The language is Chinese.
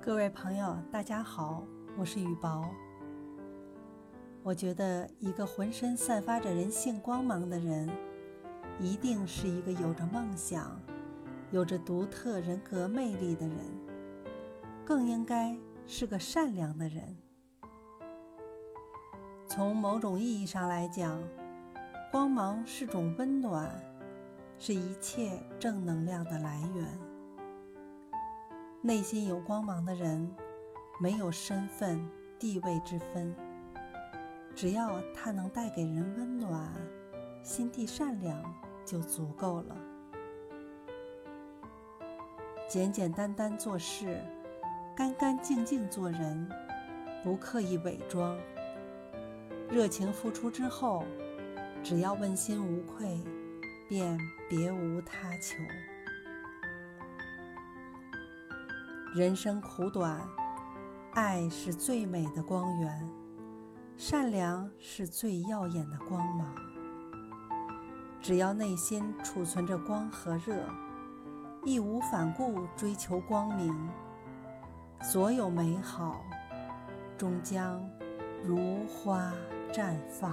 各位朋友，大家好，我是雨薄。我觉得一个浑身散发着人性光芒的人，一定是一个有着梦想、有着独特人格魅力的人，更应该是个善良的人。从某种意义上来讲，光芒是种温暖，是一切正能量的来源。内心有光芒的人，没有身份地位之分，只要他能带给人温暖，心地善良就足够了。简简单单做事，干干净净做人，不刻意伪装。热情付出之后，只要问心无愧，便别无他求。人生苦短，爱是最美的光源，善良是最耀眼的光芒。只要内心储存着光和热，义无反顾追求光明，所有美好终将如花绽放。